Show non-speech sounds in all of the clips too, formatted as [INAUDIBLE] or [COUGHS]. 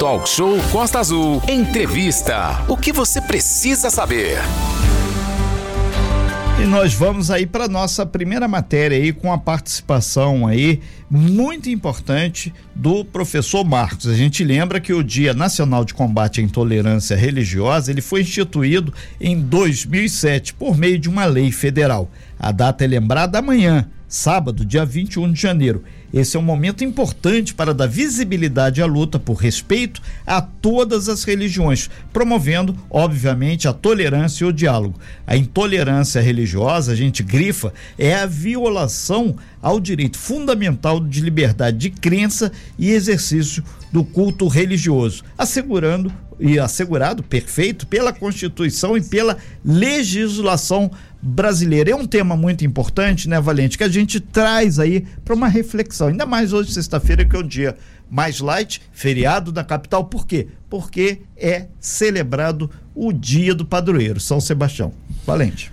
Talk Show Costa Azul. Entrevista. O que você precisa saber? E nós vamos aí para nossa primeira matéria aí com a participação aí muito importante do professor Marcos. A gente lembra que o Dia Nacional de Combate à Intolerância Religiosa, ele foi instituído em 2007 por meio de uma lei federal. A data é lembrada amanhã, sábado, dia 21 de janeiro. Esse é um momento importante para dar visibilidade à luta por respeito a todas as religiões, promovendo, obviamente, a tolerância e o diálogo. A intolerância religiosa, a gente grifa, é a violação ao direito fundamental de liberdade de crença e exercício do culto religioso, assegurando e assegurado, perfeito, pela Constituição e pela legislação brasileira. É um tema muito importante, né, Valente, que a gente traz aí para uma reflexão. Ainda mais hoje, sexta-feira, que é o dia mais light, feriado na capital. Por quê? Porque é celebrado o dia do padroeiro, São Sebastião. Valente.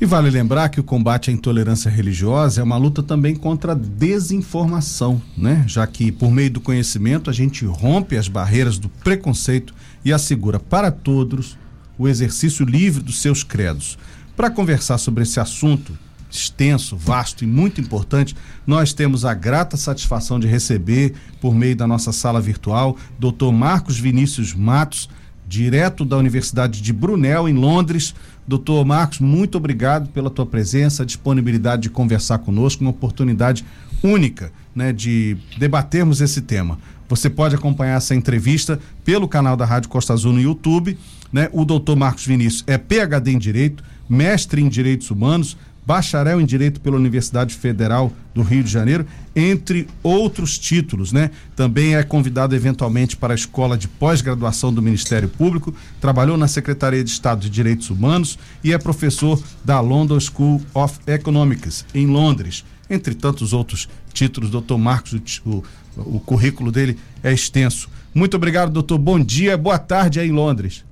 E vale lembrar que o combate à intolerância religiosa é uma luta também contra a desinformação, né? Já que por meio do conhecimento a gente rompe as barreiras do preconceito e assegura para todos o exercício livre dos seus credos. Para conversar sobre esse assunto extenso, vasto e muito importante, nós temos a grata satisfação de receber, por meio da nossa sala virtual, Dr. Marcos Vinícius Matos, direto da Universidade de Brunel, em Londres. Doutor Marcos, muito obrigado pela tua presença, disponibilidade de conversar conosco, uma oportunidade única né, de debatermos esse tema. Você pode acompanhar essa entrevista pelo canal da Rádio Costa Azul no YouTube. Né? O doutor Marcos Vinícius é PhD em Direito, mestre em Direitos Humanos, bacharel em Direito pela Universidade Federal do Rio de Janeiro, entre outros títulos, né? Também é convidado eventualmente para a Escola de Pós-Graduação do Ministério Público, trabalhou na Secretaria de Estado de Direitos Humanos e é professor da London School of Economics, em Londres. Entre tantos outros títulos, doutor Marcos, o, o currículo dele é extenso. Muito obrigado, doutor. Bom dia, boa tarde aí em Londres.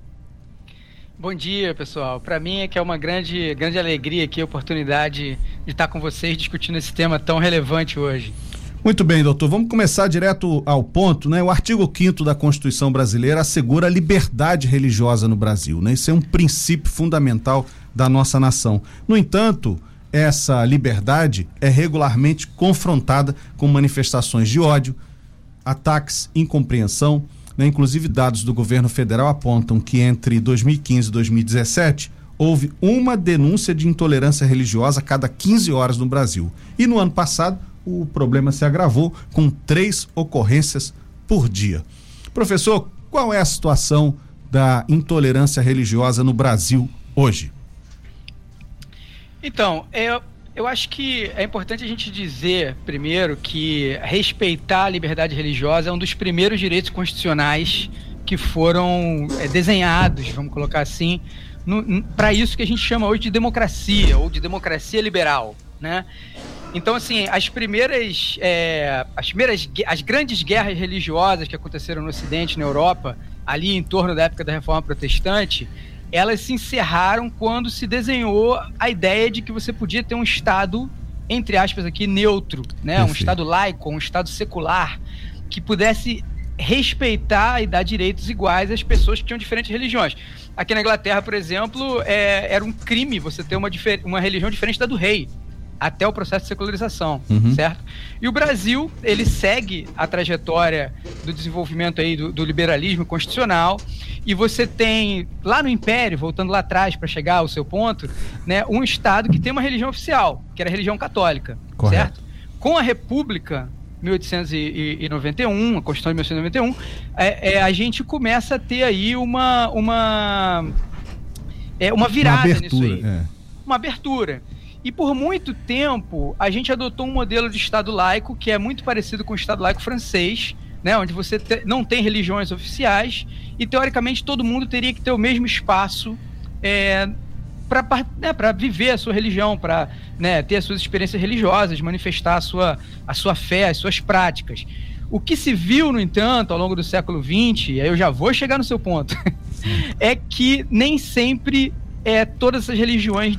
Bom dia, pessoal. Para mim é que é uma grande, grande alegria aqui, a oportunidade de estar com vocês discutindo esse tema tão relevante hoje. Muito bem, doutor. Vamos começar direto ao ponto, né? O artigo 5 da Constituição Brasileira assegura a liberdade religiosa no Brasil, né? Isso é um princípio fundamental da nossa nação. No entanto, essa liberdade é regularmente confrontada com manifestações de ódio, ataques, incompreensão, né? Inclusive, dados do governo federal apontam que entre 2015 e 2017 houve uma denúncia de intolerância religiosa a cada 15 horas no Brasil. E no ano passado, o problema se agravou com três ocorrências por dia. Professor, qual é a situação da intolerância religiosa no Brasil hoje? Então, é, eu acho que é importante a gente dizer, primeiro, que respeitar a liberdade religiosa é um dos primeiros direitos constitucionais que foram é, desenhados, vamos colocar assim, para isso que a gente chama hoje de democracia, ou de democracia liberal, né? Então, assim, as primeiras, é, as primeiras, as grandes guerras religiosas que aconteceram no Ocidente, na Europa, ali em torno da época da Reforma Protestante, elas se encerraram quando se desenhou a ideia de que você podia ter um Estado, entre aspas aqui, neutro, né? Um Estado laico, um Estado secular, que pudesse respeitar e dar direitos iguais às pessoas que tinham diferentes religiões. Aqui na Inglaterra, por exemplo, é, era um crime você ter uma, uma religião diferente da do rei até o processo de secularização, uhum. certo? E o Brasil, ele segue a trajetória do desenvolvimento aí do, do, liberalismo constitucional e você tem, lá no Império, voltando lá atrás para chegar ao seu ponto, né, um Estado que tem uma religião oficial, que era a religião católica, Correto. certo? Com a República, 1891, a Constituição de 1891, é, é, a gente começa a ter aí uma, uma, é, uma virada uma abertura, nisso aí. É. Uma abertura. E por muito tempo, a gente adotou um modelo de Estado laico que é muito parecido com o Estado laico francês, né, onde você te, não tem religiões oficiais e, teoricamente, todo mundo teria que ter o mesmo espaço é, para né, viver a sua religião, para né, ter as suas experiências religiosas, manifestar a sua, a sua fé, as suas práticas. O que se viu, no entanto, ao longo do século XX, e aí eu já vou chegar no seu ponto, [LAUGHS] é que nem sempre é, todas essas religiões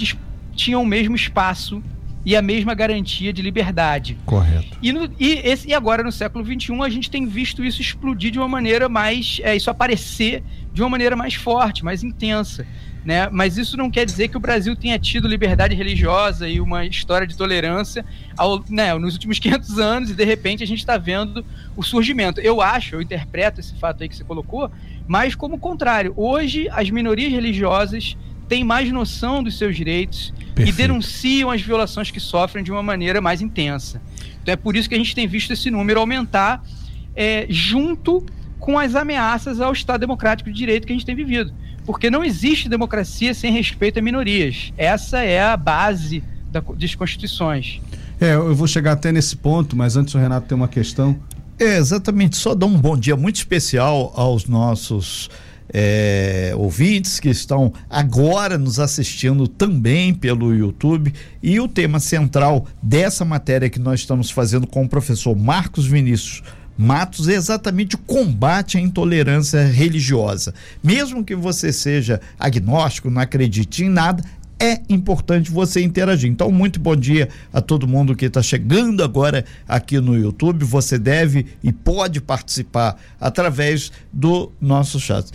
tinham o mesmo espaço e a mesma garantia de liberdade. Correto. E, no, e, esse, e agora, no século XXI, a gente tem visto isso explodir de uma maneira mais. É, isso aparecer de uma maneira mais forte, mais intensa. Né? Mas isso não quer dizer que o Brasil tenha tido liberdade religiosa e uma história de tolerância ao, né, nos últimos [LAUGHS] 500 anos e de repente a gente está vendo o surgimento. Eu acho, eu interpreto esse fato aí que você colocou, mas como o contrário. Hoje as minorias religiosas têm mais noção dos seus direitos Perfeito. e denunciam as violações que sofrem de uma maneira mais intensa. Então é por isso que a gente tem visto esse número aumentar é, junto com as ameaças ao Estado Democrático de Direito que a gente tem vivido. Porque não existe democracia sem respeito a minorias. Essa é a base da, das constituições. É, eu vou chegar até nesse ponto, mas antes o Renato tem uma questão. É, exatamente. Só dar um bom dia muito especial aos nossos é, ouvintes que estão agora nos assistindo também pelo YouTube. E o tema central dessa matéria que nós estamos fazendo com o professor Marcos Vinícius Matos é exatamente o combate à intolerância religiosa. Mesmo que você seja agnóstico, não acredite em nada, é importante você interagir. Então, muito bom dia a todo mundo que está chegando agora aqui no YouTube. Você deve e pode participar através do nosso chat.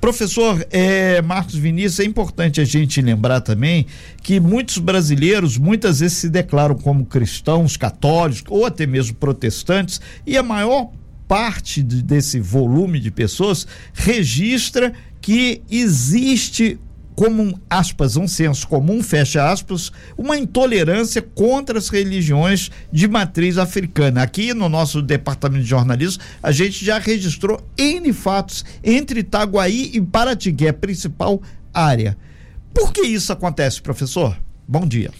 Professor é, Marcos Vinícius, é importante a gente lembrar também que muitos brasileiros muitas vezes se declaram como cristãos, católicos ou até mesmo protestantes, e a maior parte de, desse volume de pessoas registra que existe como aspas, um senso comum, fecha aspas, uma intolerância contra as religiões de matriz africana. Aqui no nosso departamento de jornalismo, a gente já registrou N fatos entre Itaguaí e Paratigui, a principal área. Por que isso acontece, professor? Bom dia.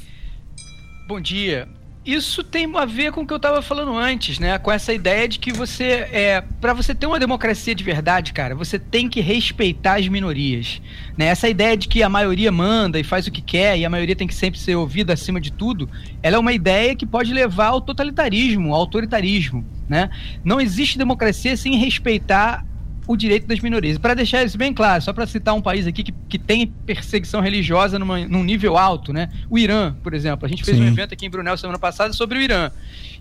Bom dia isso tem a ver com o que eu estava falando antes, né? Com essa ideia de que você é, para você ter uma democracia de verdade, cara, você tem que respeitar as minorias, né? Essa ideia de que a maioria manda e faz o que quer e a maioria tem que sempre ser ouvida acima de tudo, ela é uma ideia que pode levar ao totalitarismo, ao autoritarismo, né? Não existe democracia sem respeitar o direito das minorias. Para deixar isso bem claro, só para citar um país aqui que, que tem perseguição religiosa numa, num nível alto, né? O Irã, por exemplo. A gente fez Sim. um evento aqui em Brunel semana passada sobre o Irã.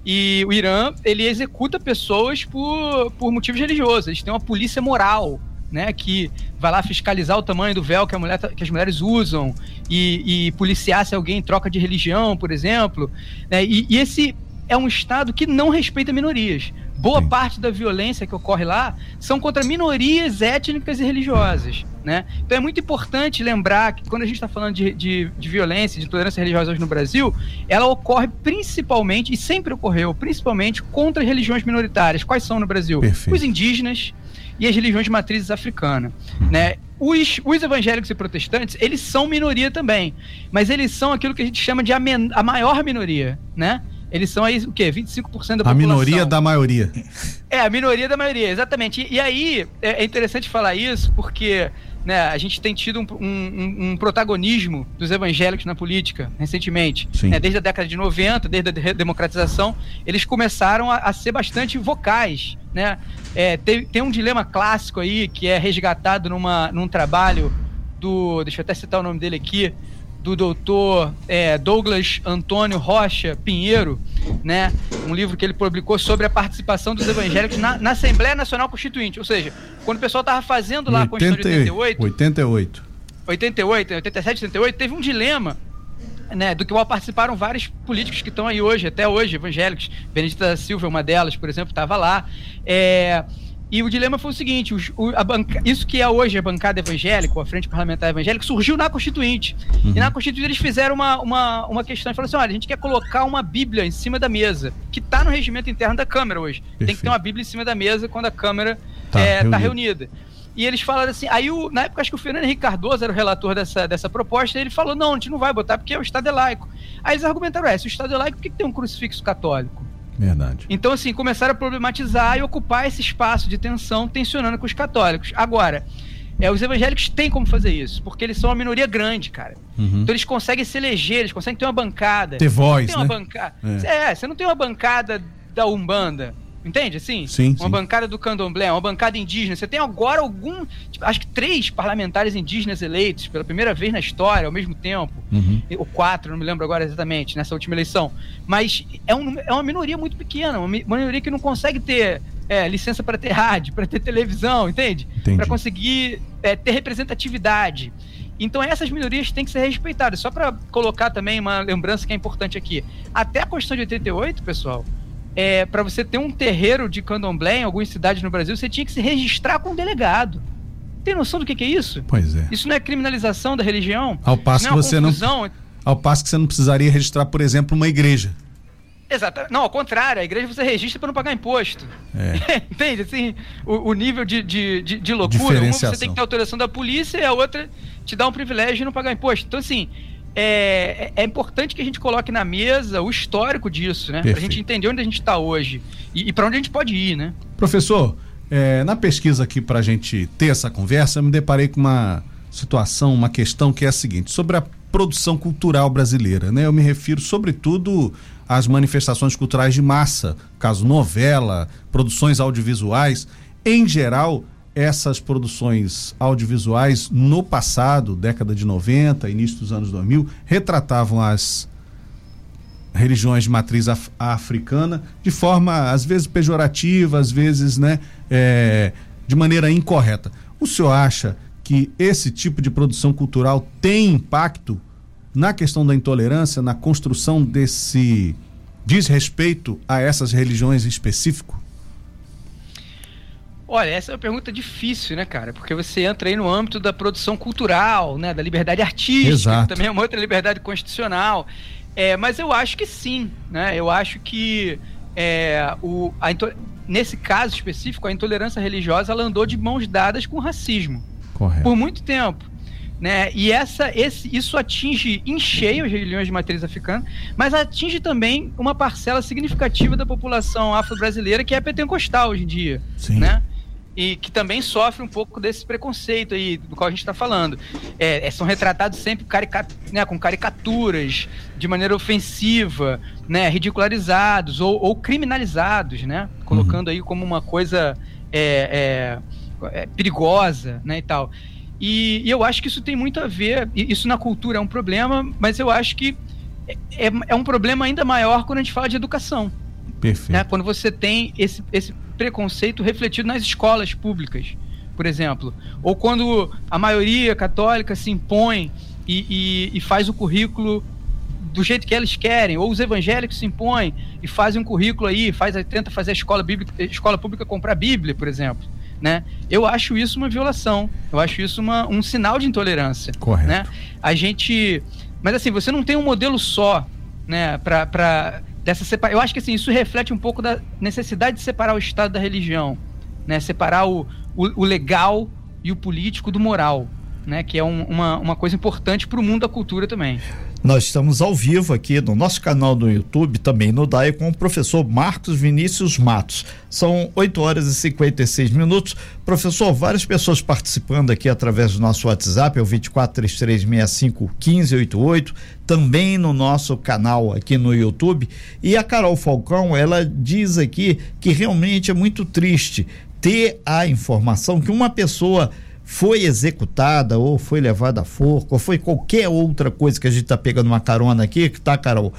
E o Irã, ele executa pessoas por, por motivos religiosos. Eles têm uma polícia moral, né, que vai lá fiscalizar o tamanho do véu que, mulher, tá, que as mulheres usam e, e, policiar se alguém troca de religião, por exemplo. Né, e, e, esse é um Estado que não respeita minorias boa Sim. parte da violência que ocorre lá são contra minorias étnicas e religiosas. Né? Então é muito importante lembrar que quando a gente está falando de, de, de, violência, de intolerância religiosa hoje no Brasil, ela ocorre principalmente, e sempre ocorreu, principalmente contra religiões minoritárias. Quais são no Brasil? Perfeito. Os indígenas e as religiões de matrizes africana. Né? Os, os, evangélicos e protestantes, eles são minoria também, mas eles são aquilo que a gente chama de a, men a maior minoria, né? Eles são aí o quê? 25% da população. A minoria da maioria. É, a minoria da maioria, exatamente. E, e aí é, é, interessante falar isso porque né, a gente tem tido um, um, um protagonismo dos evangélicos na política recentemente. Né, desde a década de 90, desde a democratização, eles começaram a, a ser bastante vocais. Né? É, tem, tem um dilema clássico aí que é resgatado numa, num trabalho do. Deixa eu até citar o nome dele aqui do doutor é, Douglas Antônio Rocha Pinheiro, né? Um livro que ele publicou sobre a participação dos evangélicos na, na Assembleia Nacional Constituinte. Ou seja, quando o pessoal estava fazendo lá 80, a Constituição de 88. 88. 88, 87, 88, teve um dilema. Né, do que participaram vários políticos que estão aí hoje, até hoje, evangélicos. Benedita Silva, uma delas, por exemplo, estava lá. É, e o dilema foi o seguinte: os, o, banca, isso que é hoje a bancada evangélica, a frente parlamentar evangélica, surgiu na Constituinte. Uhum. E na Constituinte eles fizeram uma, uma, uma questão e falaram assim: olha, a gente quer colocar uma Bíblia em cima da mesa, que está no regimento interno da Câmara hoje. Perfeito. Tem que ter uma Bíblia em cima da mesa quando a Câmara está é, tá reunida. E eles falaram assim, aí o, na época acho que o Fernando Henrique Cardoso era o relator dessa, dessa proposta, e ele falou, não, a gente não vai botar porque o Estado é laico. Aí eles argumentaram, é, se o Estado é laico, por que, que tem um crucifixo católico? Verdade. Então, assim, começaram a problematizar e ocupar esse espaço de tensão, tensionando com os católicos. Agora, é, os evangélicos têm como fazer isso, porque eles são uma minoria grande, cara. Uhum. Então eles conseguem se eleger, eles conseguem ter uma bancada. Ter voz, tem né? Bancada, é. é. você não tem uma bancada da Umbanda, Entende? Assim? Sim, uma sim. bancada do candomblé, uma bancada indígena. Você tem agora algum. Tipo, acho que três parlamentares indígenas eleitos pela primeira vez na história, ao mesmo tempo. Uhum. Ou quatro, não me lembro agora exatamente, nessa última eleição. Mas é, um, é uma minoria muito pequena, uma minoria que não consegue ter é, licença para ter rádio, para ter televisão, entende? Para conseguir é, ter representatividade. Então essas minorias têm que ser respeitadas. Só para colocar também uma lembrança que é importante aqui. Até a Constituição de 88, pessoal, é, para você ter um terreiro de candomblé em algumas cidades no Brasil, você tinha que se registrar com um delegado. Tem noção do que, que é isso? Pois é. Isso não é criminalização da religião? Ao passo não que é você confusão. não. Ao passo que você não precisaria registrar, por exemplo, uma igreja. Exato. Não, ao contrário, a igreja você registra para não pagar imposto. É. [LAUGHS] Entende? Assim, o, o nível de, de, de, de loucura. Uma você tem que ter autorização da polícia e a outra te dá um privilégio de não pagar imposto. Então, assim, é, é, importante que a gente coloque na mesa o histórico disso, né? Para a gente entender onde a gente está hoje e, e para onde a gente pode ir, né? Professor, é, na pesquisa aqui para a gente ter essa conversa, eu me deparei com uma situação, uma questão que é a seguinte: sobre a produção cultural brasileira, né? Eu me refiro, sobretudo, às manifestações culturais de massa, caso novela, produções audiovisuais. Em geral, essas produções audiovisuais no passado, década de 90, início dos anos 2000, retratavam as religiões de matriz af africana de forma às vezes pejorativa, às vezes, né, é, de maneira incorreta. O senhor acha que esse tipo de produção cultural tem impacto na questão da intolerância, na construção desse desrespeito a essas religiões em específico? Olha, essa é uma pergunta difícil, né, cara? Porque você entra aí no âmbito da produção cultural, né, da liberdade artística, Exato. que também é uma outra liberdade constitucional. É, mas eu acho que sim, né? Eu acho que é, o, a, nesse caso específico, a intolerância religiosa ela andou de mãos dadas com o racismo. Correto. Por muito tempo. Né? E essa, esse, isso atinge em cheio as religiões de matriz africana, mas atinge também uma parcela significativa da população afro-brasileira que é pentecostal hoje em dia. Sim. Né? E que também sofre um pouco desse preconceito aí do qual a gente está falando. É, é, são retratados sempre carica né, com caricaturas de maneira ofensiva, né, ridicularizados ou, ou criminalizados, né, colocando uhum. aí como uma coisa é, é, perigosa, né, e tal. E, e, eu acho que isso tem muito a ver. Isso na cultura é um problema, mas eu acho que é, é um problema ainda maior quando a gente fala de educação. Perfeito. Né, quando você tem esse, esse preconceito refletido nas escolas públicas, por exemplo. Ou quando a maioria católica se impõe e, e, e, faz o currículo do jeito que eles querem, ou os evangélicos se impõem e fazem um currículo aí, faz, tenta fazer a escola, bíblica, a escola pública comprar Bíblia, por exemplo. Né? Eu acho isso uma violação, eu acho isso uma, um sinal de intolerância. Correto. Né? A gente. Mas assim, você não tem um modelo só né, para dessa separa... Eu acho que assim, isso reflete um pouco da necessidade de separar o Estado da religião, né? Separar o, o, o legal e o político do moral, né? Que é um, uma, uma coisa importante para o mundo da cultura também. Nós estamos ao vivo aqui no nosso canal no YouTube, também no DAI, com o professor Marcos Vinícius Matos. São 8 horas e 56 minutos. Professor, várias pessoas participando aqui através do nosso WhatsApp, é o 2433651588, também no nosso canal aqui no YouTube. E a Carol Falcão, ela diz aqui que realmente é muito triste ter a informação que uma pessoa foi executada ou foi levada a forca ou foi qualquer outra coisa que a gente está pegando uma carona aqui, que tá, Carol,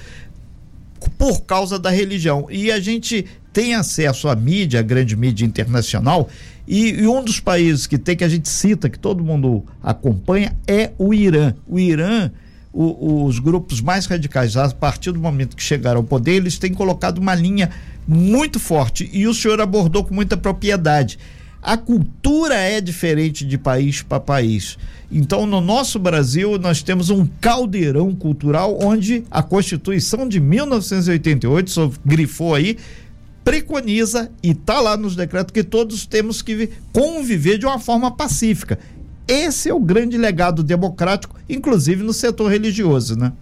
por causa da religião. E a gente tem acesso à mídia, à grande mídia internacional, e, e, um dos países que tem, que a gente cita, que todo mundo acompanha, é o Irã. O Irã, o, os grupos mais radicais, a partir do momento que chegaram ao poder, eles têm colocado uma linha muito forte, e o senhor abordou com muita propriedade a cultura é diferente de país para país. Então, no nosso Brasil, nós temos um caldeirão cultural onde a Constituição de 1988, só grifou aí, preconiza e está lá nos decretos que todos temos que conviver de uma forma pacífica. Esse é o grande legado democrático, inclusive no setor religioso, né?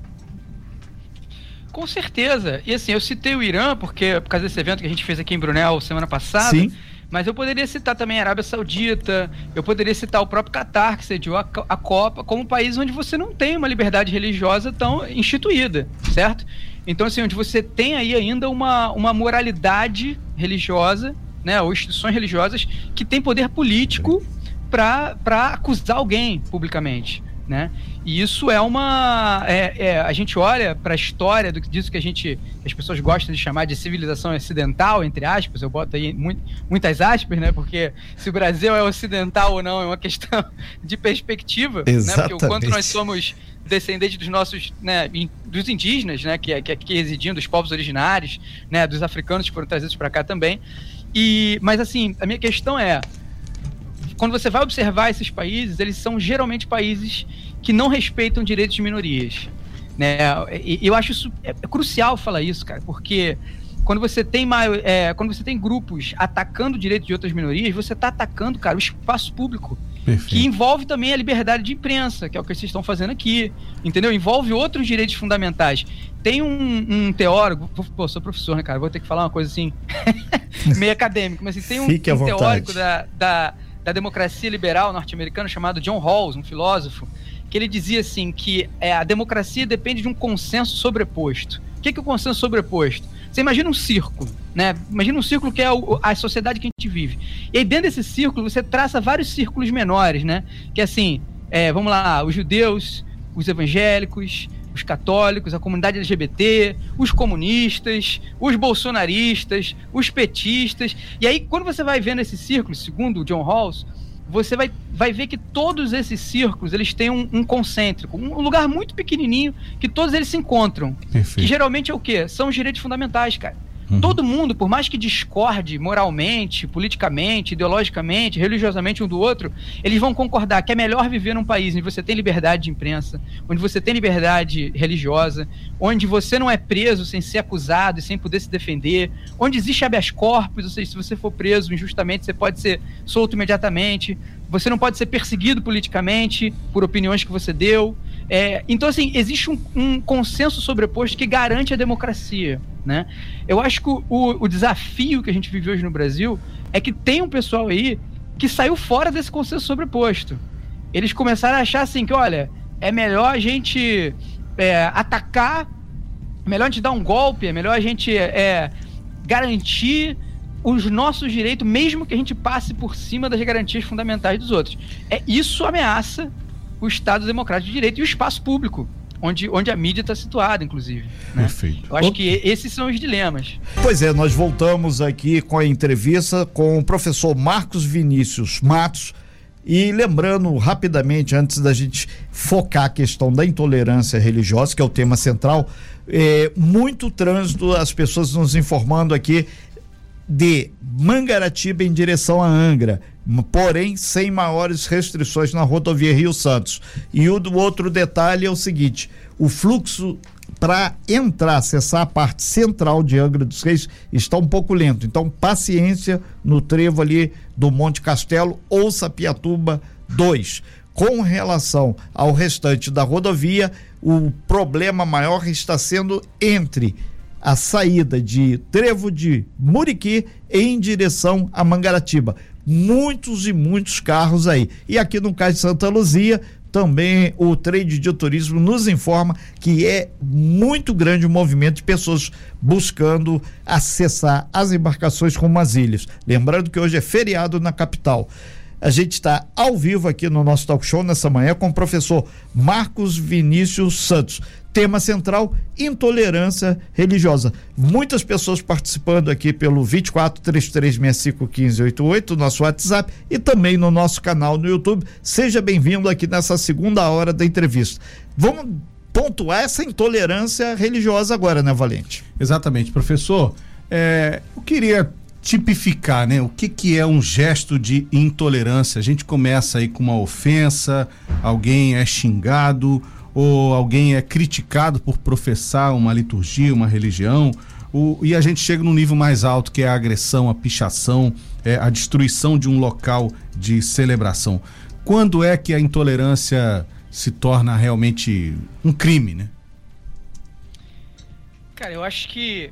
Com certeza. E assim, eu citei o Irã porque por causa desse evento que a gente fez aqui em Brunel semana passada. Sim mas eu poderia citar também a Arábia Saudita, eu poderia citar o próprio Catar, que sediou a, a Copa, como um país onde você não tem uma liberdade religiosa tão instituída, certo? Então, assim, onde você tem aí ainda uma, uma moralidade religiosa, né, ou instituições religiosas que têm poder político para acusar alguém publicamente. Né? E isso é uma. É, é, a gente olha para a história do, disso que a gente. as pessoas gostam de chamar de civilização ocidental, entre aspas, eu boto aí muito, muitas aspas, né? Porque se o Brasil é ocidental ou não é uma questão [LAUGHS] de perspectiva. Exatamente. Né? Porque o quanto nós somos descendentes dos nossos, né, dos indígenas, né, que, que aqui residiam, dos povos originários, né, dos africanos que foram trazidos para cá também. E, mas assim, a minha questão é, quando você vai observar esses países, eles são geralmente países que não respeitam direitos de minorias. Né? E eu acho isso é, é crucial falar isso, cara, porque quando você tem é, quando você tem grupos atacando direitos de outras minorias, você está atacando, cara, o espaço público. Perfeito. Que envolve também a liberdade de imprensa, que é o que vocês estão fazendo aqui. Entendeu? Envolve outros direitos fundamentais. Tem um, um teórico, pô, sou professor, né, cara? Vou ter que falar uma coisa assim, [LAUGHS] meio acadêmico, mas assim, tem um, um teórico da, da da democracia liberal norte-americana chamado John Rawls, um filósofo, que ele dizia assim que é, a democracia depende de um consenso sobreposto. O que é, o consenso sobreposto? Você imagina um círculo, né? Imagina um círculo que é a sociedade que a gente vive. E aí dentro desse círculo você traça vários círculos menores, né? Que é assim, é, vamos lá, os judeus, os evangélicos, os católicos, a comunidade LGBT, os comunistas, os bolsonaristas, os petistas. E aí, quando você vai vendo esse círculo, segundo o John Rawls, você vai, vai ver que todos esses círculos eles têm um, um concêntrico, um lugar muito pequenininho que todos eles se encontram. Perfeito. Que geralmente é o quê? São os direitos fundamentais, cara. Uhum. Todo mundo, por mais que discorde moralmente, politicamente, ideologicamente, religiosamente um do outro, eles vão concordar que é melhor viver num país onde você tem liberdade de imprensa, onde você tem liberdade religiosa, onde você não é preso sem ser acusado e sem poder se defender, onde existe habeas corpus, ou seja, se você for preso injustamente, você pode ser solto imediatamente, você não pode ser perseguido politicamente por opiniões que você deu. É, então, assim, existe um, um, consenso sobreposto que garante a democracia. Né? Eu acho que o, o, desafio que a gente vive hoje no Brasil é que tem um pessoal aí que saiu fora desse consenso sobreposto. Eles começaram a achar assim que, olha, é melhor a gente é, atacar, é melhor a gente dar um golpe, é melhor a gente é, garantir os nossos direitos, mesmo que a gente passe por cima das garantias fundamentais dos outros. É isso ameaça o Estado Democrático de Direito e o espaço público. Onde, onde a mídia está situada, inclusive. Né? Perfeito. Eu acho que esses são os dilemas. Pois é, nós voltamos aqui com a entrevista com o professor Marcos Vinícius Matos. E lembrando rapidamente, antes da gente focar a questão da intolerância religiosa, que é o tema central, é, muito trânsito, as pessoas nos informando aqui de Mangaratiba em direção a Angra, porém sem maiores restrições na rodovia Rio Santos. E o outro detalhe é o seguinte: o fluxo para entrar, acessar a parte central de Angra dos Reis está um pouco lento. Então, paciência no trevo ali do Monte Castelo ou Sapiatuba 2. Com relação ao restante da rodovia, o problema maior está sendo entre a saída de Trevo de Muriqui em direção a Mangaratiba. Muitos e muitos carros aí. E aqui no Cais de Santa Luzia, também o trade de turismo nos informa que é muito grande o movimento de pessoas buscando acessar as embarcações com as ilhas. Lembrando que hoje é feriado na capital. A gente está ao vivo aqui no nosso talk show nessa manhã com o professor Marcos Vinícius Santos. Tema central: intolerância religiosa. Muitas pessoas participando aqui pelo 24 3365 1588, nosso WhatsApp e também no nosso canal no YouTube. Seja bem-vindo aqui nessa segunda hora da entrevista. Vamos pontuar essa intolerância religiosa agora, né, Valente? Exatamente, professor. É, eu queria tipificar, né? O que, que é um gesto de intolerância? A gente começa aí com uma ofensa, alguém é xingado ou alguém é criticado por professar uma liturgia, uma religião, o, e a gente chega num nível mais alto que é a agressão, a pichação, é, a destruição de um local de celebração. Quando é que a intolerância se torna realmente um crime, né? Cara, eu acho que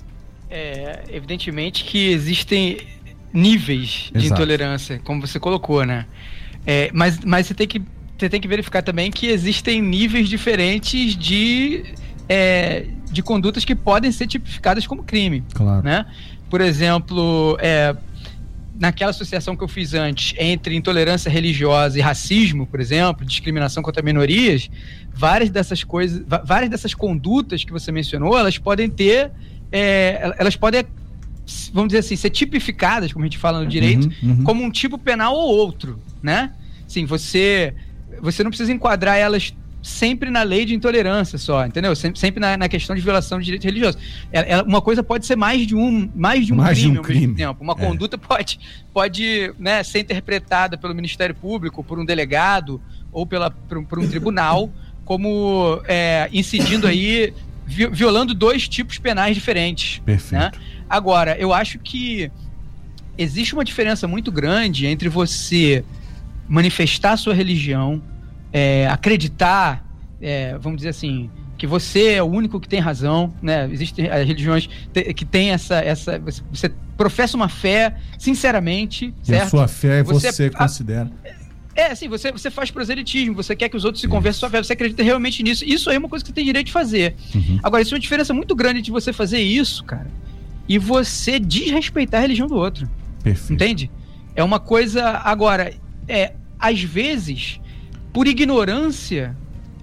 é, evidentemente que existem níveis de intolerância, como você colocou, né? É, mas, mas você tem que você tem que verificar também que existem níveis diferentes de, é, de condutas que podem ser tipificadas como crime. Claro. Né? por exemplo, é, naquela associação que eu fiz antes entre intolerância religiosa e racismo, por exemplo, discriminação contra minorias, várias dessas coisas, várias dessas condutas que você mencionou, elas podem ter, é, elas podem, vamos dizer assim, ser tipificadas, como a gente fala no direito, uhum, uhum. como um tipo penal ou outro, né? Sim, você, você não precisa enquadrar elas sempre na lei de intolerância só, entendeu? Sempre, sempre na, na, questão de violação de direito religioso. É, é, uma coisa pode ser mais de um, mais de um mais crime de um crime. ao mesmo tempo. Uma é. conduta pode, pode né, ser interpretada pelo Ministério Público, por um delegado ou pela, por, por um tribunal como é, incidindo aí, violando dois tipos penais diferentes. Perfeito. Né? Agora, eu acho que existe uma diferença muito grande entre você manifestar sua religião é, acreditar, é, vamos dizer assim, que você é o único que tem razão, né? Existem as religiões que têm essa, essa você professa uma fé sinceramente, e certo? a sua fé você, você considera. É, assim, você, você faz proselitismo, você quer que os outros se convertam sua fé, você acredita realmente nisso. Isso aí é uma coisa que você tem direito de fazer. Uhum. Agora, isso é uma diferença muito grande de você fazer isso, cara, e você desrespeitar a religião do outro. Perfeito. Entende? É uma coisa. Agora, é, às vezes, por ignorância,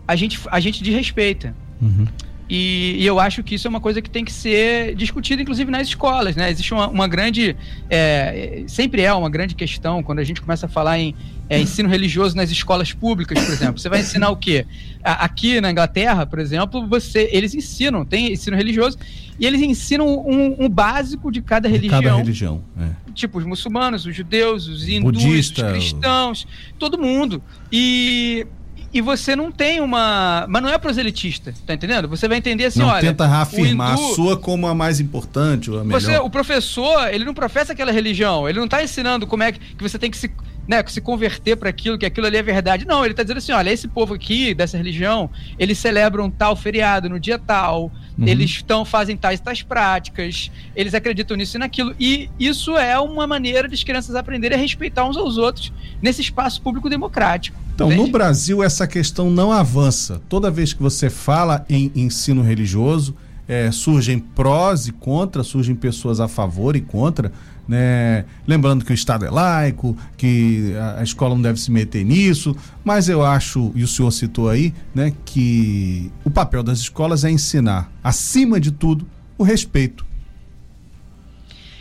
a gente, a gente desrespeita. Uhum. E, e, eu acho que isso é uma coisa que tem que ser discutida, inclusive nas escolas, né? Existe uma, uma grande, é, sempre é uma grande questão quando a gente começa a falar em é, ensino religioso nas escolas públicas, por exemplo. Você vai ensinar o quê? Aqui na Inglaterra, por exemplo, você, eles ensinam, tem ensino religioso e eles ensinam um, um básico de cada religião. De cada religião. É. Tipo os muçulmanos, os judeus, os hindus, Budista, os cristãos, todo mundo. E e você não tem uma. Mas não é proselitista, tá entendendo? Você vai entender assim, não olha. Tenta reafirmar hindu, a sua como a mais importante ou a melhor. Você, o professor, ele não professa aquela religião, ele não está ensinando como é que, que você tem que se né, se converter para aquilo, que aquilo ali é verdade. Não, ele está dizendo assim: olha, esse povo aqui, dessa religião, eles celebram tal feriado no dia tal, uhum. eles estão fazem tais tais práticas, eles acreditam nisso e naquilo. E isso é uma maneira das crianças aprenderem a respeitar uns aos outros nesse espaço público democrático. Então, entende? no Brasil, essa questão não avança. Toda vez que você fala em ensino religioso, é, surgem prós e contras, surgem pessoas a favor e contra né? Lembrando que o Estado é laico, que a, escola não deve se meter nisso, mas eu acho, e o senhor citou aí, né, que o papel das escolas é ensinar, acima de tudo, o respeito.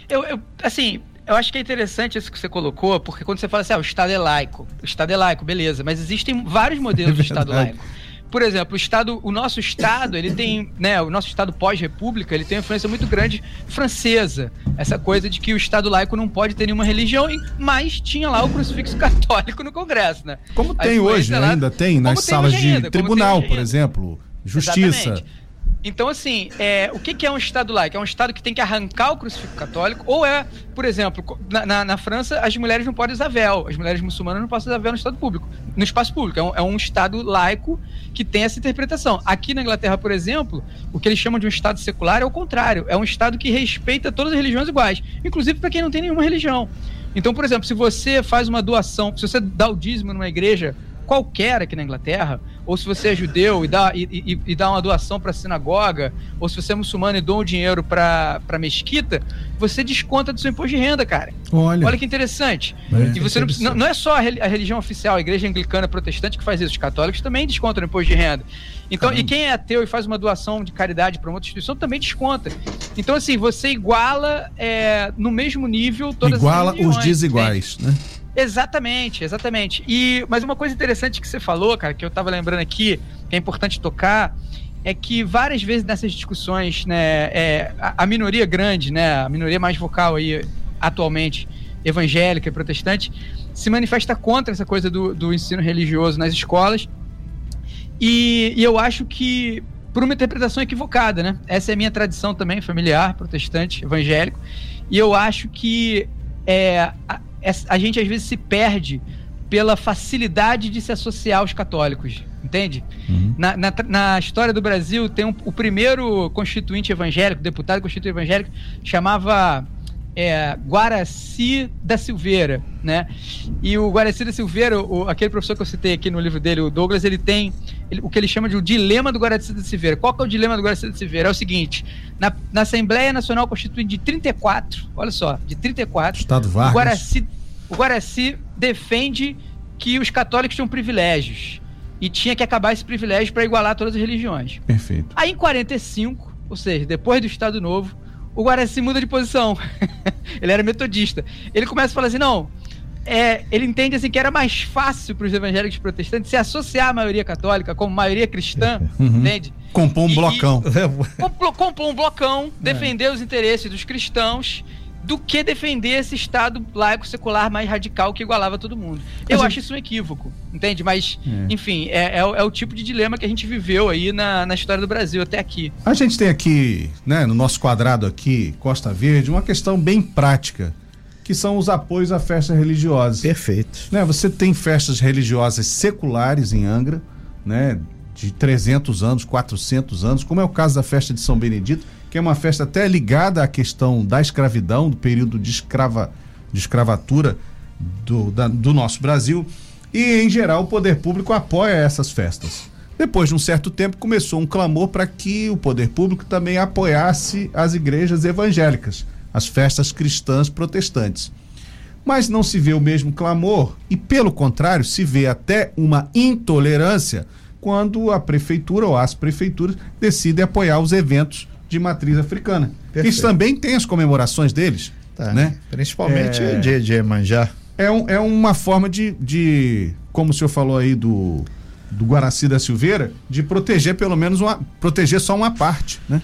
Eu, eu assim, eu acho que é interessante isso que você colocou, porque quando você fala assim, ah, o Estado é laico, o Estado é laico, beleza, mas existem vários modelos é de Estado laico por exemplo, o estado, o nosso estado, ele tem, né, o nosso estado pós-república, ele tem uma influência muito grande francesa. Essa coisa de que o estado laico não pode ter nenhuma religião, mas tinha lá o crucifixo [LAUGHS] católico no Congresso, né? Como tem hoje, lá, ainda tem nas salas de ainda, tribunal, por exemplo, justiça. Exatamente. Então, assim, é, o que, que, é um Estado laico? É um Estado que tem que arrancar o crucifixo católico, ou é, por exemplo, na, na, na, França, as mulheres não podem usar véu, as mulheres muçulmanas não podem usar véu no Estado público, no espaço público. É um, é um, Estado laico que tem essa interpretação. Aqui na Inglaterra, por exemplo, o que eles chamam de um Estado secular é o contrário. É um Estado que respeita todas as religiões iguais, inclusive para quem não tem nenhuma religião. Então, por exemplo, se você faz uma doação, se você dá o dízimo numa igreja qualquer aqui na Inglaterra, ou se você é judeu e dá, e, e, e dá uma doação para a sinagoga, ou se você é muçulmano e doa um dinheiro para a mesquita, você desconta do seu imposto de renda, cara. Olha, Olha que interessante. É, e você não, não, não, é só a religião oficial, a igreja anglicana protestante que faz isso, os católicos também descontam no imposto de renda. Então, Caramba. e quem é ateu e faz uma doação de caridade para uma outra instituição também desconta. Então, assim, você iguala é, no mesmo nível todas iguala as Iguala os desiguais, né? Exatamente, exatamente. E mas uma coisa interessante que você falou, cara, que eu tava lembrando aqui, que é importante tocar, é que várias vezes nessas discussões, né, é, a, a, minoria grande, né, a minoria mais vocal aí atualmente, evangélica e protestante, se manifesta contra essa coisa do, do ensino religioso nas escolas. E, e eu acho que por uma interpretação equivocada, né? Essa é a minha tradição também, familiar, protestante, evangélico. E eu acho que é, gente às vezes se perde pela facilidade de se associar aos católicos, entende? Uhum. Na, na, na, história do Brasil, tem um, o primeiro constituinte evangélico, deputado constituinte evangélico, chamava é, Guaraci da Silveira. né? E o Guaracida Silveira, o, aquele professor que eu citei aqui no livro dele, o Douglas, ele tem ele, o que ele chama de o dilema do Guaracida Silveira. Qual que é o dilema do Guaracida Silveira? É o seguinte, na, na Assembleia Nacional Constituinte de 34, olha só, de 34, Estado Vargas. o Guaraci, o Guaraci defende que os católicos tinham privilégios e tinha que acabar esse privilégio para igualar todas as religiões. Perfeito. Aí em 45, ou seja, depois do Estado Novo, o Guaraci muda de posição. [LAUGHS] ele era metodista. Ele começa a falar assim: não, é, ele entende assim que era mais fácil para os evangélicos protestantes se associar à maioria católica como maioria cristã, [LAUGHS] Uhum. entende? Compor um E- blocão. [LAUGHS] Complo- Compor um blocão, defender os interesses dos cristãos, do que defender esse Estado laico secular mais radical que igualava todo mundo. Eu gente- acho isso um equívoco, entende? Mas, É. enfim, é, é o- é o tipo de dilema que a gente viveu aí na, na história do Brasil até aqui. A gente tem aqui, né, no nosso quadrado aqui, Costa Verde, uma questão bem prática, que são os apoios a festas religiosas. Perfeito. né, você tem festas religiosas seculares em Angra, né, de 300 anos, 400 anos, como é o caso da festa de São Benedito, que é uma festa até ligada à questão da escravidão, do período de, escrava, de escravatura do, da- do nosso Brasil. E, em geral, o poder público apoia essas festas. Depois de um certo tempo, começou um clamor para que o poder público também apoiasse as igrejas evangélicas, as festas cristãs protestantes. Mas não se vê o mesmo clamor e, pelo contrário, se vê até uma intolerância quando a prefeitura ou as prefeituras decidem apoiar os eventos de matriz africana. Perfeito. Isso também tem as comemorações deles, Tá. né? Principalmente É. de, de Emanjá. É, um- é uma forma de, de, como o senhor falou aí do, do Guaraci da Silveira, de proteger pelo menos uma, proteger só uma parte, né?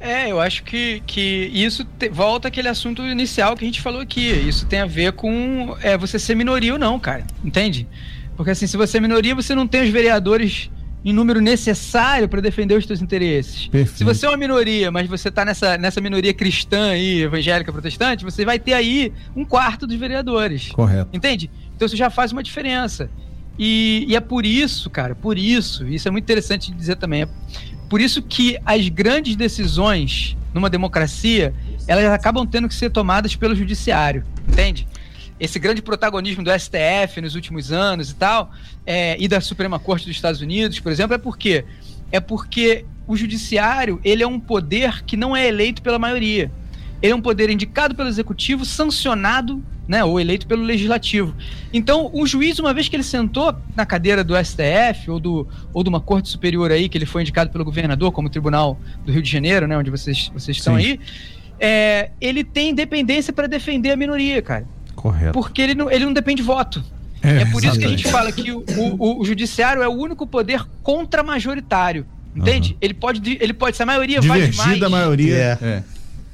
É, eu acho que, que isso te- volta àquele assunto inicial que a gente falou aqui. Isso tem a ver com é, você ser minoria ou não, cara. Entende? Porque assim, se você é minoria, você não tem os vereadores em número necessário para defender os seus interesses. Perfeito. Se você é uma minoria, mas você tá nessa, nessa minoria cristã aí, evangélica, protestante, você vai ter aí um quarto dos vereadores. Correto. Entende? Então isso já faz uma diferença. E, e é por isso, cara, por isso, isso é muito interessante de dizer também, é por isso que as grandes decisões numa democracia, elas acabam tendo que ser tomadas pelo judiciário, entende? Esse grande protagonismo do STF nos últimos anos e tal, é, e da Suprema Corte dos Estados Unidos, por exemplo, é por quê? É porque o judiciário, ele é um poder que não é eleito pela maioria. Ele é um poder indicado pelo executivo, sancionado, né, ou eleito pelo legislativo. Então, o juiz, uma vez que ele sentou na cadeira do STF ou, do, ou de uma corte superior aí, que ele foi indicado pelo governador, como o Tribunal do Rio de Janeiro, né, onde vocês, vocês estão Sim. aí, é, ele tem independência para defender a minoria, cara. Correto. Porque ele não, ele não depende de voto. É, por isso que a gente fala que o, o, o judiciário é o único poder contra-majoritário. Entende? Ele pode ele pode se a maioria vai Divergir demais, da maioria. É. é.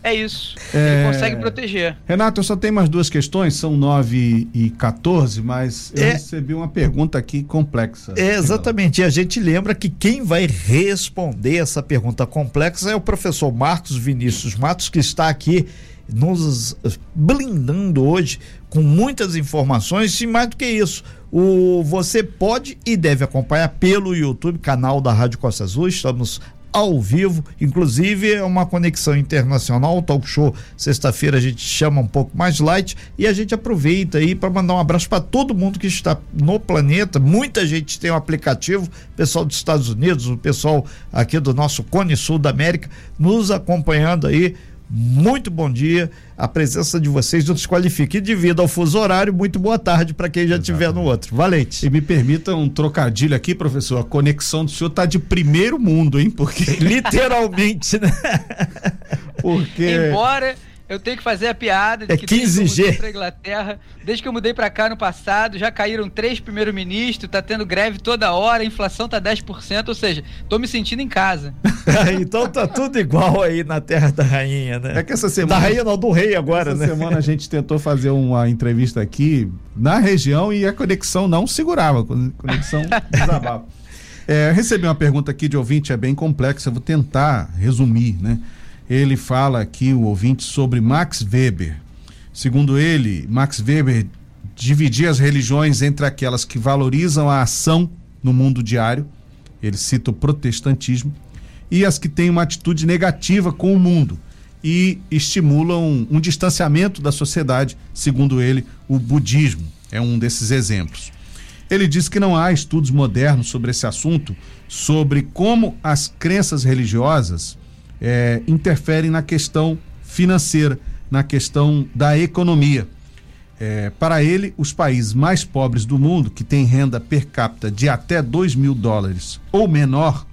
é isso. É. Ele consegue proteger. Renato, eu só tenho mais duas questões, são 9 e 14, mas eu É. recebi uma pergunta aqui complexa. É, exatamente. E a gente lembra que quem vai responder essa pergunta complexa é o professor Marcos Vinícius Matos, que está aqui nos blindando hoje com muitas informações e mais do que isso. O, você pode e deve acompanhar pelo YouTube, canal da Rádio Costa Azul. Estamos ao vivo, inclusive é uma conexão internacional, talk show sexta-feira a gente chama um pouco mais light e a gente aproveita aí para mandar um abraço para todo mundo que está no planeta. Muita gente tem o aplicativo, pessoal dos Estados Unidos, o pessoal aqui do nosso Cone Sul da América nos acompanhando aí. Muito bom dia. A presença de vocês não desqualifica. E devido ao fuso horário, muito boa tarde para quem já estiver no outro. Valente. E me permita um trocadilho aqui, professor. A conexão do senhor tá de primeiro mundo, hein? Porque. [LAUGHS] Literalmente, né? Porque. Embora eu tenha que fazer a piada de É que desde que eu 15G. mudei pra Inglaterra, desde que eu mudei pra cá no passado, já caíram três primeiros-ministros, tá tendo greve toda hora, a inflação tá 10%, ou seja, tô me sentindo em casa. [LAUGHS] então tá tudo igual aí na terra da rainha, né? É que essa Da semana. rainha não, do rei agora, essa né? semana a gente tentou fazer uma entrevista aqui na região e a conexão não segurava, a conexão [LAUGHS] desabava. É, recebi uma pergunta aqui de ouvinte, é bem complexa, eu vou tentar resumir, né? Ele fala aqui, o ouvinte, sobre Max Weber. Segundo ele, Max Weber dividia as religiões entre aquelas que valorizam a ação no mundo diário, ele cita o protestantismo, e as que têm uma atitude negativa com o mundo, e estimulam um distanciamento da sociedade, segundo ele, o budismo é um desses exemplos. Ele diz que não há estudos modernos sobre esse assunto, sobre como as crenças religiosas é, interferem na questão financeira, na questão da economia. É, para ele, os países mais pobres do mundo, que têm renda per capita de até 2 mil dólares ou menor,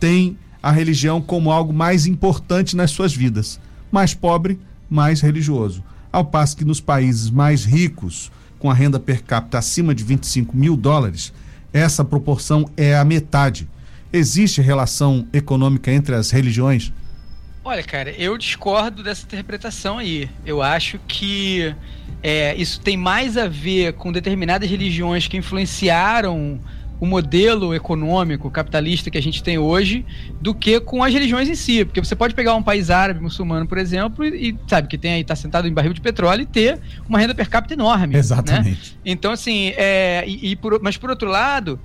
têm a religião como algo mais importante nas suas vidas. Mais pobre, mais religioso. Ao passo que nos países mais ricos, com a renda per capita acima de 25 mil dólares, essa proporção é a metade. Existe relação econômica entre as religiões? Olha, cara, eu discordo dessa interpretação aí. Eu acho que é, isso tem mais a ver com determinadas religiões que influenciaram o modelo econômico capitalista que a gente tem hoje do que com as religiões em si. Porque você pode pegar um país árabe muçulmano, por exemplo, e, e sabe que tem aí, tá sentado em barril de petróleo e ter uma renda per capita enorme. Né? Exatamente. Né? Então, assim, é, e, e por, mas por outro lado,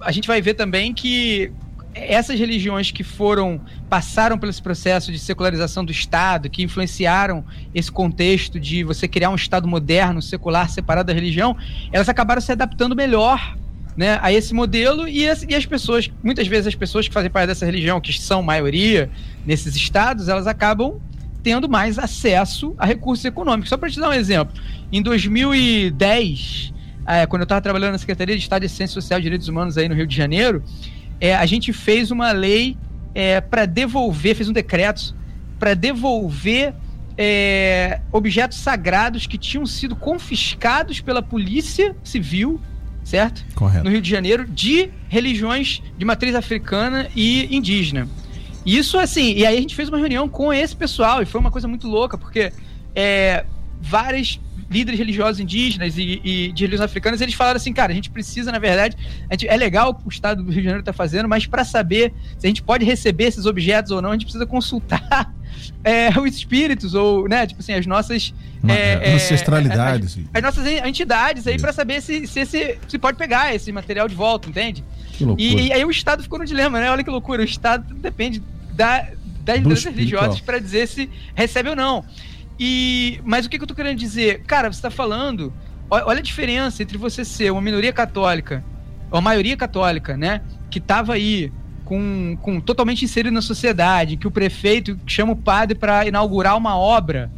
a gente vai ver também que essas religiões que foram passaram pelo esse processo de secularização do Estado, que influenciaram esse contexto de você criar um Estado moderno, secular, separado da religião, elas acabaram se adaptando melhor né, a esse modelo e as, e as pessoas, muitas vezes as pessoas que fazem parte dessa religião, que são maioria nesses estados, elas acabam tendo mais acesso a recursos econômicos. Só para te dar um exemplo, em 2010, é, quando eu estava trabalhando na Secretaria de Estado de Ciência Social e Direitos Humanos aí no Rio de Janeiro, é, a gente fez uma lei é, para devolver, fez um decreto para devolver é, objetos sagrados que tinham sido confiscados pela Polícia Civil certo? Correto. No Rio de Janeiro, de religiões de matriz africana e indígena. Isso, assim, e aí a gente fez uma reunião com esse pessoal, e foi uma coisa muito louca, porque é, várias líderes religiosos indígenas e, e, de religiões africanas, eles falaram assim, cara, a gente precisa, na verdade, gente, é legal o que o Estado do Rio de Janeiro está fazendo, mas para saber se a gente pode receber esses objetos ou não, a gente precisa consultar é, [LAUGHS] os espíritos ou, né, tipo assim, as nossas é, é, ancestralidades, as, as, nossas entidades aí para saber se, se, se, se pode pegar esse material de volta, entende? Que loucura. E, e aí o Estado ficou no dilema, né? Olha que loucura, o Estado depende da das lideranças religiosas para dizer se recebe ou não. E, mas o que, que eu tô querendo dizer? Cara, você está falando. Olha a diferença entre você ser uma minoria católica, uma maioria católica, né? Que estava aí com, com totalmente inserido na sociedade, que o prefeito chama o padre para inaugurar uma obra,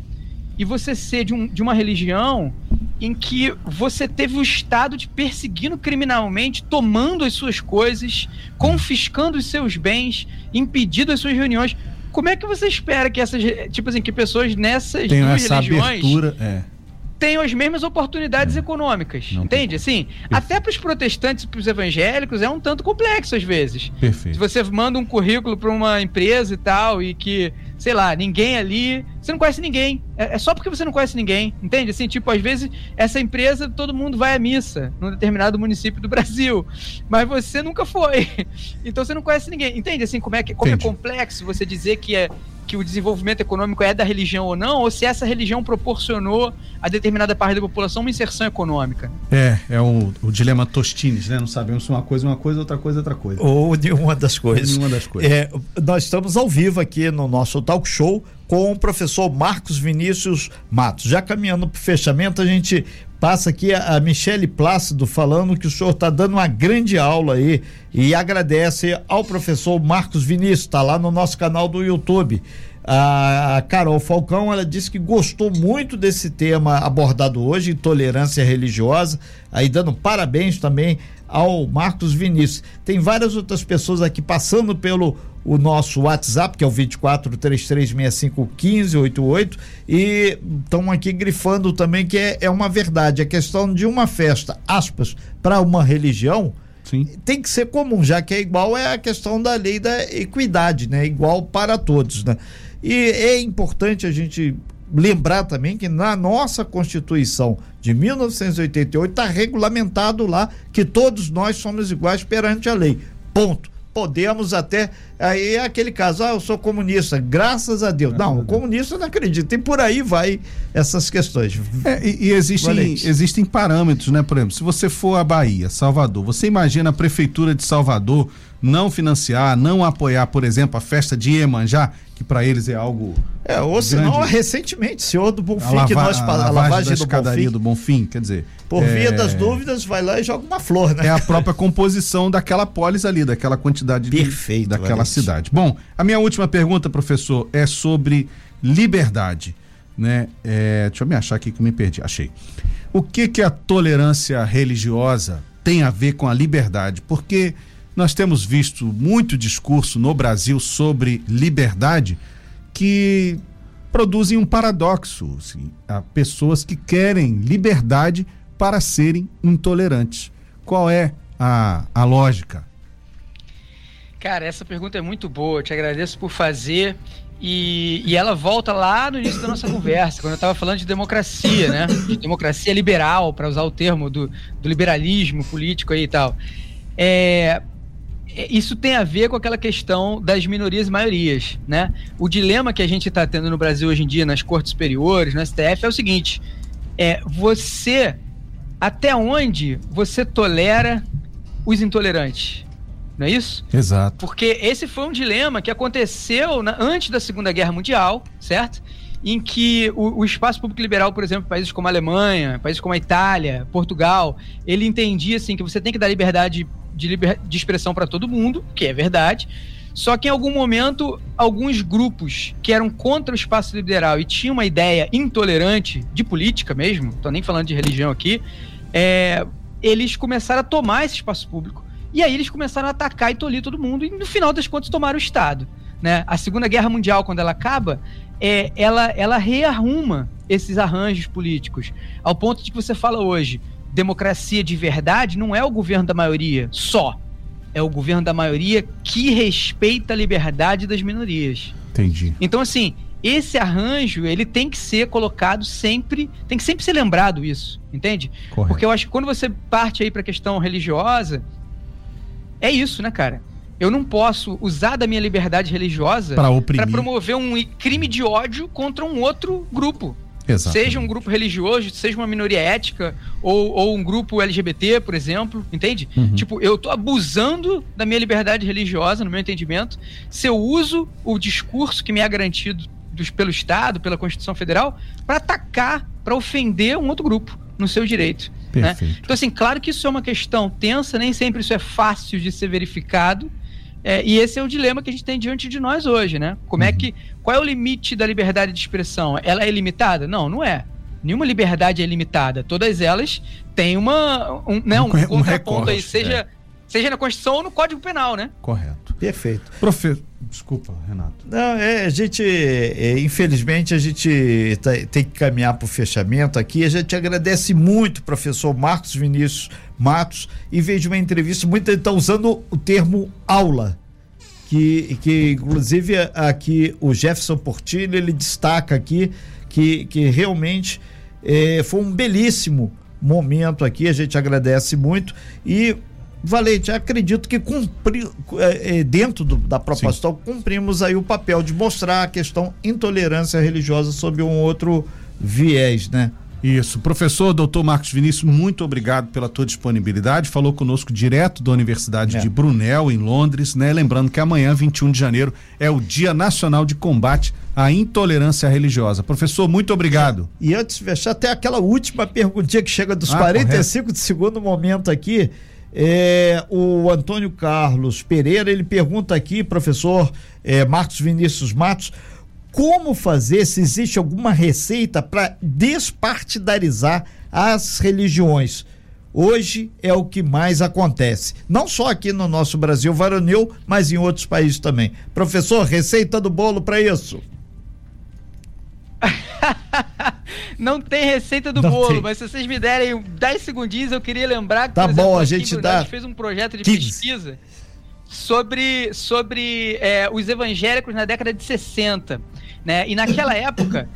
e você ser de, um, de uma religião em que você teve o Estado te perseguindo criminalmente, tomando as suas coisas, confiscando os seus bens, impedindo as suas reuniões. Como é que você espera que essas, tipo assim, que pessoas nessas Tenham duas religiões abertura, é tenham as mesmas oportunidades é. econômicas. Não entende? Assim, Perfeito. até para os protestantes e para os evangélicos é um tanto complexo às vezes. Perfeito. Se você manda um currículo para uma empresa e tal, e que, sei lá, ninguém ali. Você não conhece ninguém. É, é, só porque você não conhece ninguém. Entende? Assim, tipo, às vezes essa empresa, todo mundo vai à missa num determinado município do Brasil. [LAUGHS] Mas você nunca foi. [LAUGHS] Então você não conhece ninguém. Entende? Assim, como é, que, como é complexo você dizer que é que o desenvolvimento econômico é da religião ou não, ou se essa religião proporcionou a determinada parte da população uma inserção econômica. É, é o, o dilema Tostines, né? Não sabemos se uma coisa é uma coisa, outra coisa é outra coisa. Ou de uma das coisas. Ou das coisas. É, nós estamos ao vivo aqui no nosso talk show com o professor Marcos Vinícius Matos. Já caminhando para o fechamento, a gente passa aqui a, Michele Plácido falando que o senhor está dando uma grande aula aí e agradece ao professor Marcos Vinícius, está lá no nosso canal do YouTube. A Carol Falcão, ela disse que gostou muito desse tema abordado hoje, intolerância religiosa, aí dando parabéns também ao Marcos Vinícius. Tem várias outras pessoas aqui passando pelo o nosso WhatsApp, que é o 2433651588, e estão aqui grifando também que é, é uma verdade. A questão de uma festa, aspas, para uma religião. Sim. Tem que ser comum, já que é igual é a questão da lei da equidade, né? Igual para todos, né? E é importante a gente lembrar também que na nossa Constituição de 1988 está regulamentado lá que todos nós somos iguais perante a lei. Ponto podemos até. Aí é aquele caso, ah, eu sou comunista, graças a Deus. Não, o comunista não acredita. E por aí vai essas questões. É, e, e existem, existem parâmetros, né? Por exemplo, se você for à Bahia, Salvador, você imagina a prefeitura de Salvador não financiar, não apoiar, por exemplo, a festa de Iemanjá, que para eles é algo. É, ou senão, recentemente, senhor do Bonfim, lava, que nós a, lavagem, a lavagem da do Bonfim, do Bonfim, quer dizer. Por é, via das dúvidas, vai lá e joga uma flor, né? É a própria composição daquela polis ali, daquela quantidade Perfeito, de, daquela Valente. cidade. Bom, a minha última pergunta, professor, é sobre liberdade. Né? É, deixa eu me achar aqui que me perdi. Achei. O que que a tolerância religiosa tem a ver com a liberdade? Porque nós temos visto muito discurso no Brasil sobre liberdade que produzem um paradoxo. Assim, há pessoas que querem liberdade para serem intolerantes. Qual é a, a lógica? Cara, essa pergunta é muito boa. Eu te agradeço por fazer. E, e ela volta lá no início da nossa [COUGHS] conversa, quando eu estava falando de democracia, né? De democracia liberal, para usar o termo do, do liberalismo político aí e tal. É, é, isso tem a ver com aquela questão das minorias e maiorias, né? O dilema que a gente está tendo no Brasil hoje em dia, nas cortes superiores, no STF, é o seguinte: é você até onde você tolera os intolerantes? não é isso? Exato. Porque esse foi um dilema que aconteceu na, antes da Segunda Guerra Mundial, certo? Em que o, o, espaço público liberal, por exemplo, países como a Alemanha, países como a Itália, Portugal, ele entendia assim que você tem que dar liberdade de, liber, de expressão para todo mundo, que é verdade. Só que em algum momento, alguns grupos que eram contra o espaço liberal e tinham uma ideia intolerante de política mesmo, tô nem falando de religião aqui, é, eles começaram a tomar esse espaço público e aí eles começaram a atacar e tolir todo mundo e no final das contas tomaram o Estado. Né? A Segunda Guerra Mundial, quando ela acaba, é, ela, ela rearruma esses arranjos políticos. Ao ponto de que você fala hoje, democracia de verdade não é o governo da maioria só. É o governo da maioria que respeita a liberdade das minorias. Entendi. Então, assim, esse arranjo, ele tem que ser colocado sempre, tem que sempre ser lembrado isso, entende? Correto. Porque eu acho que quando você parte aí para a questão religiosa, é isso, né, cara? Eu não posso usar da minha liberdade religiosa para promover um crime de ódio contra um outro grupo. Exatamente. Seja um grupo religioso, seja uma minoria ética, ou, ou um grupo LGBT, por exemplo, entende? Uhum. Tipo, eu tô abusando da minha liberdade religiosa, no meu entendimento, se eu uso o discurso que me é garantido dos, pelo Estado, pela Constituição Federal, para atacar, para ofender um outro grupo no seu direito. Né? Então, assim, claro que isso é uma questão tensa, nem sempre isso é fácil de ser verificado. É, e esse é o dilema que a gente tem diante de nós hoje, né? Como é uhum. que. Qual é o limite da liberdade de expressão? Ela é limitada? Não, não é. Nenhuma liberdade é limitada. Todas elas têm uma, um, né, um, um contraponto recorte, aí, seja, é. Seja na Constituição ou no Código Penal, né? Correto. Perfeito. Professor. Desculpa, Renato. Não, é, a gente, é, infelizmente, a gente tá, tem que caminhar para o fechamento aqui. A gente agradece muito, professor Marcos Vinícius Matos, e vejo uma entrevista, muito está usando o termo aula. Que, que inclusive aqui o Jefferson Portilho ele destaca aqui que, que realmente é, foi um belíssimo momento aqui, a gente agradece muito e Valente, acredito que cumpri, é, é, dentro do, da proposta cumprimos aí o papel de mostrar a questão intolerância religiosa sob um outro viés, né? Isso. Professor doutor Marcos Vinícius, muito obrigado pela tua disponibilidade. Falou conosco direto da Universidade é. de Brunel, em Londres, né? Lembrando que amanhã, 21 de janeiro, é o Dia Nacional de Combate à Intolerância Religiosa. Professor, muito obrigado. E antes de fechar, até aquela última perguntinha que chega dos ah, 45 correto. de segundo momento aqui. É, o Antônio Carlos Pereira, ele pergunta aqui, professor é, Marcos Vinícius Matos, como fazer, se existe alguma receita para despartidarizar as religiões. Hoje é o que mais acontece. Não só aqui no nosso Brasil varonil, mas em outros países também. Professor, receita do bolo para isso? [LAUGHS] não tem receita do não bolo, tem. mas se vocês me derem 10 segundinhos, eu queria lembrar que tá exemplo, bom, a gente dá. Fez um projeto de 15. pesquisa sobre, sobre é, os evangélicos na década de 60. Né? E naquela [COUGHS] época,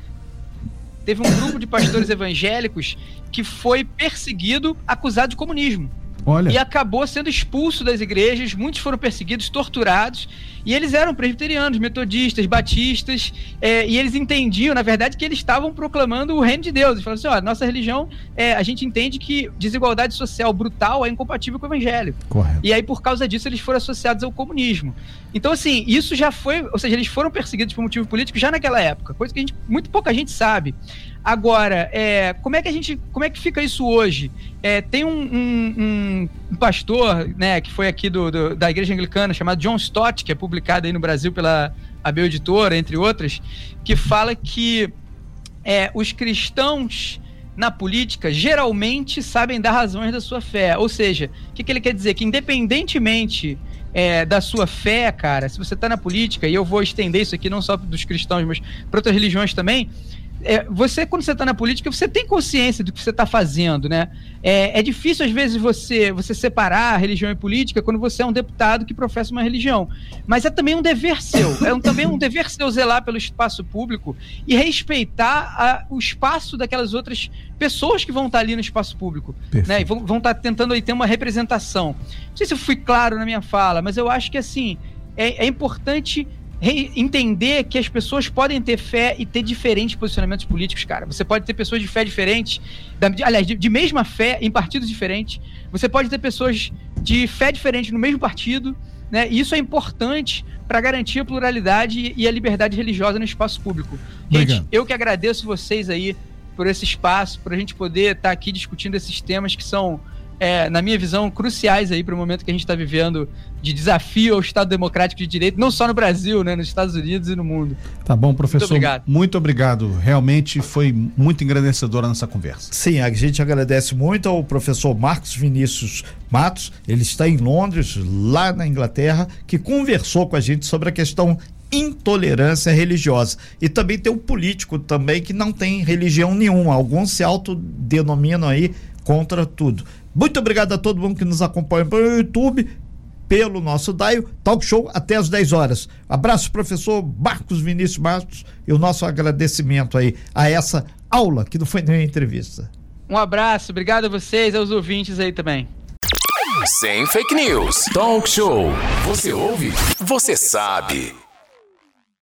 teve um grupo de pastores evangélicos que foi perseguido, acusado de comunismo. Olha. e acabou sendo expulso das igrejas. Muitos foram perseguidos, torturados. E eles eram presbiterianos, metodistas, batistas, é, e eles entendiam, na verdade, que eles estavam proclamando o reino de Deus. Eles falaram assim: ó, nossa religião, é, a gente entende que desigualdade social brutal é incompatível com o evangelho. Correto. E aí, por causa disso, eles foram associados ao comunismo. Então, assim, isso já foi, ou seja, eles foram perseguidos por motivo político já naquela época, coisa que a gente, muito pouca gente sabe. Agora, é, como é que a gente, como é que fica isso hoje? É, tem um, um, um, pastor, né, que foi aqui do, do, da igreja anglicana, chamado John Stott, que é publicado aí no Brasil pela Abel Editora, entre outras, que fala que é, os cristãos na política geralmente sabem dar razões da sua fé. Ou seja, o que, que ele quer dizer? Que independentemente é, da sua fé, cara, se você está na política, e eu vou estender isso aqui não só dos cristãos, mas para outras religiões também, é, você, quando você está na política, você tem consciência do que você está fazendo, né? É, é, difícil, às vezes, você, você separar religião e política quando você é um deputado que professa uma religião. Mas é também um dever seu. É um, também um dever seu zelar pelo espaço público e respeitar a, o espaço daquelas outras pessoas que vão estar tá ali no espaço público. Né? E vão, vão estar tá tentando aí ter uma representação. Não sei se eu fui claro na minha fala, mas eu acho que, assim, é, é importante entender que as pessoas podem ter fé e ter diferentes posicionamentos políticos, cara. Você pode ter pessoas de fé diferentes, de, aliás, de, de, mesma fé em partidos diferentes. Você pode ter pessoas de fé diferente no mesmo partido, né? E isso é importante para garantir a pluralidade e a liberdade religiosa no espaço público. Gente, Obrigado. eu que agradeço vocês aí por esse espaço, para a gente poder estar tá aqui discutindo esses temas que são é, na minha visão, cruciais aí para o momento que a gente está vivendo de desafio ao Estado Democrático de Direito, não só no Brasil, né, nos Estados Unidos e no mundo. Tá bom, professor. Muito obrigado. Muito obrigado. Realmente foi muito engrandecedora a nossa conversa. Sim, a gente agradece muito ao professor Marcos Vinícius Matos. Ele está em Londres, lá na Inglaterra, que conversou com a gente sobre a questão intolerância religiosa. E também tem um político também que não tem religião nenhuma. Alguns se autodenominam aí contra tudo. Muito obrigado a todo mundo que nos acompanha pelo YouTube, pelo nosso DAIO Talk Show até às 10 horas. Abraço, professor Marcos Vinícius Bastos, e o nosso agradecimento aí a essa aula, que não foi nenhuma entrevista. Um abraço, obrigado a vocês, aos ouvintes aí também. Sem fake news. Talk Show. Você ouve? Você sabe.